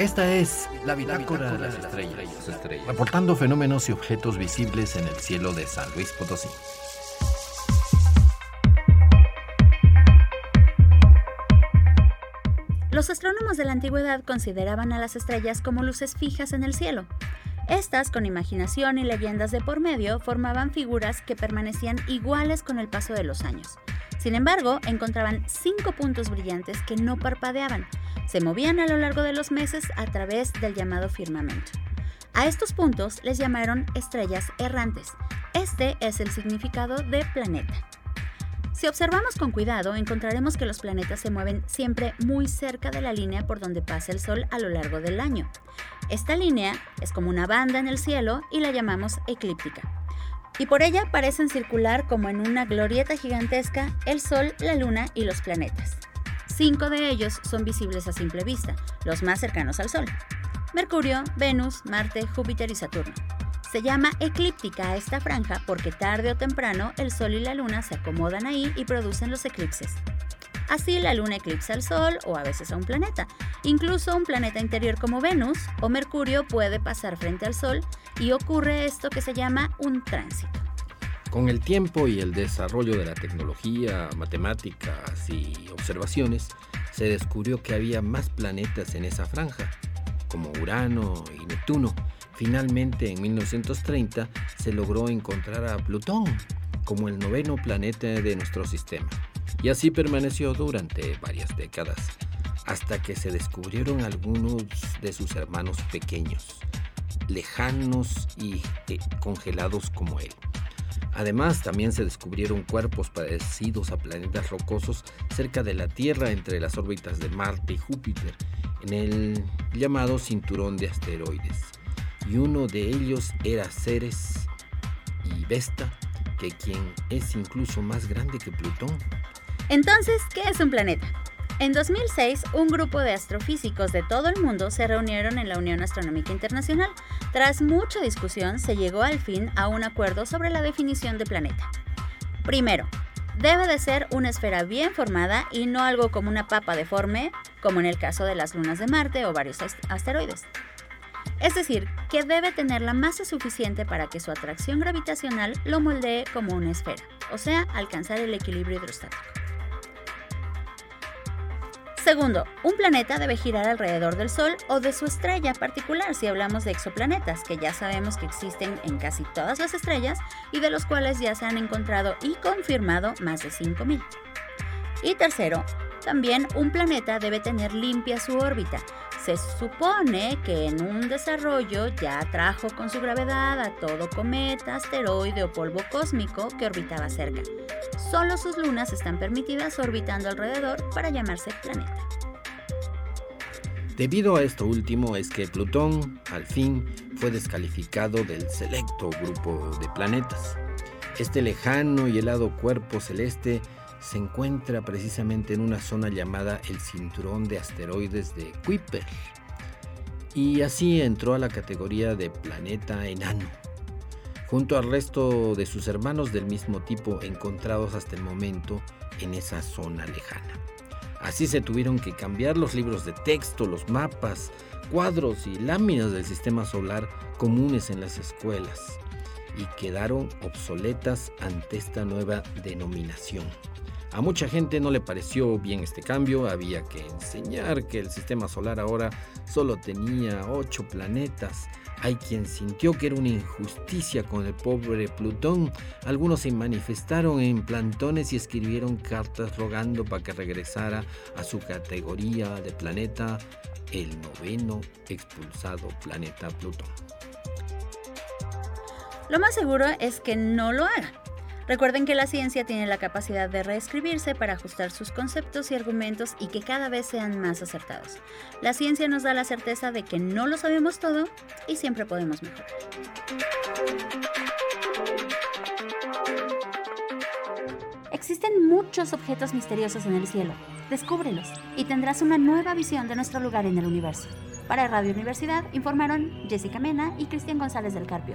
Esta es la bitácora de las estrellas, reportando fenómenos y objetos visibles en el cielo de San Luis Potosí. Los astrónomos de la antigüedad consideraban a las estrellas como luces fijas en el cielo. Estas, con imaginación y leyendas de por medio, formaban figuras que permanecían iguales con el paso de los años. Sin embargo, encontraban cinco puntos brillantes que no parpadeaban. Se movían a lo largo de los meses a través del llamado firmamento. A estos puntos les llamaron estrellas errantes. Este es el significado de planeta. Si observamos con cuidado, encontraremos que los planetas se mueven siempre muy cerca de la línea por donde pasa el Sol a lo largo del año. Esta línea es como una banda en el cielo y la llamamos eclíptica. Y por ella parecen circular como en una glorieta gigantesca el Sol, la Luna y los planetas. Cinco de ellos son visibles a simple vista, los más cercanos al Sol. Mercurio, Venus, Marte, Júpiter y Saturno. Se llama eclíptica a esta franja porque tarde o temprano el Sol y la Luna se acomodan ahí y producen los eclipses. Así la Luna eclipsa al Sol o a veces a un planeta. Incluso un planeta interior como Venus o Mercurio puede pasar frente al Sol y ocurre esto que se llama un tránsito. Con el tiempo y el desarrollo de la tecnología, matemáticas y observaciones, se descubrió que había más planetas en esa franja, como Urano y Neptuno, Finalmente, en 1930, se logró encontrar a Plutón como el noveno planeta de nuestro sistema. Y así permaneció durante varias décadas, hasta que se descubrieron algunos de sus hermanos pequeños, lejanos y eh, congelados como él. Además, también se descubrieron cuerpos parecidos a planetas rocosos cerca de la Tierra entre las órbitas de Marte y Júpiter, en el llamado cinturón de asteroides y uno de ellos era Ceres y Vesta, que quien es incluso más grande que Plutón. Entonces, ¿qué es un planeta? En 2006, un grupo de astrofísicos de todo el mundo se reunieron en la Unión Astronómica Internacional. Tras mucha discusión, se llegó al fin a un acuerdo sobre la definición de planeta. Primero, debe de ser una esfera bien formada y no algo como una papa deforme, como en el caso de las lunas de Marte o varios asteroides. Es decir, que debe tener la masa suficiente para que su atracción gravitacional lo moldee como una esfera, o sea, alcanzar el equilibrio hidrostático. Segundo, un planeta debe girar alrededor del Sol o de su estrella particular si hablamos de exoplanetas, que ya sabemos que existen en casi todas las estrellas y de los cuales ya se han encontrado y confirmado más de 5.000. Y tercero, también un planeta debe tener limpia su órbita, se supone que en un desarrollo ya atrajo con su gravedad a todo cometa, asteroide o polvo cósmico que orbitaba cerca. Solo sus lunas están permitidas orbitando alrededor para llamarse planeta. Debido a esto último es que Plutón al fin fue descalificado del selecto grupo de planetas. Este lejano y helado cuerpo celeste se encuentra precisamente en una zona llamada el cinturón de asteroides de Kuiper. Y así entró a la categoría de planeta enano, junto al resto de sus hermanos del mismo tipo encontrados hasta el momento en esa zona lejana. Así se tuvieron que cambiar los libros de texto, los mapas, cuadros y láminas del sistema solar comunes en las escuelas y quedaron obsoletas ante esta nueva denominación. A mucha gente no le pareció bien este cambio, había que enseñar que el sistema solar ahora solo tenía ocho planetas. Hay quien sintió que era una injusticia con el pobre Plutón. Algunos se manifestaron en plantones y escribieron cartas rogando para que regresara a su categoría de planeta, el noveno expulsado planeta Plutón. Lo más seguro es que no lo haga Recuerden que la ciencia tiene la capacidad de reescribirse para ajustar sus conceptos y argumentos y que cada vez sean más acertados. La ciencia nos da la certeza de que no lo sabemos todo y siempre podemos mejorar. Existen muchos objetos misteriosos en el cielo. Descúbrelos y tendrás una nueva visión de nuestro lugar en el universo. Para Radio Universidad informaron Jessica Mena y Cristian González del Carpio.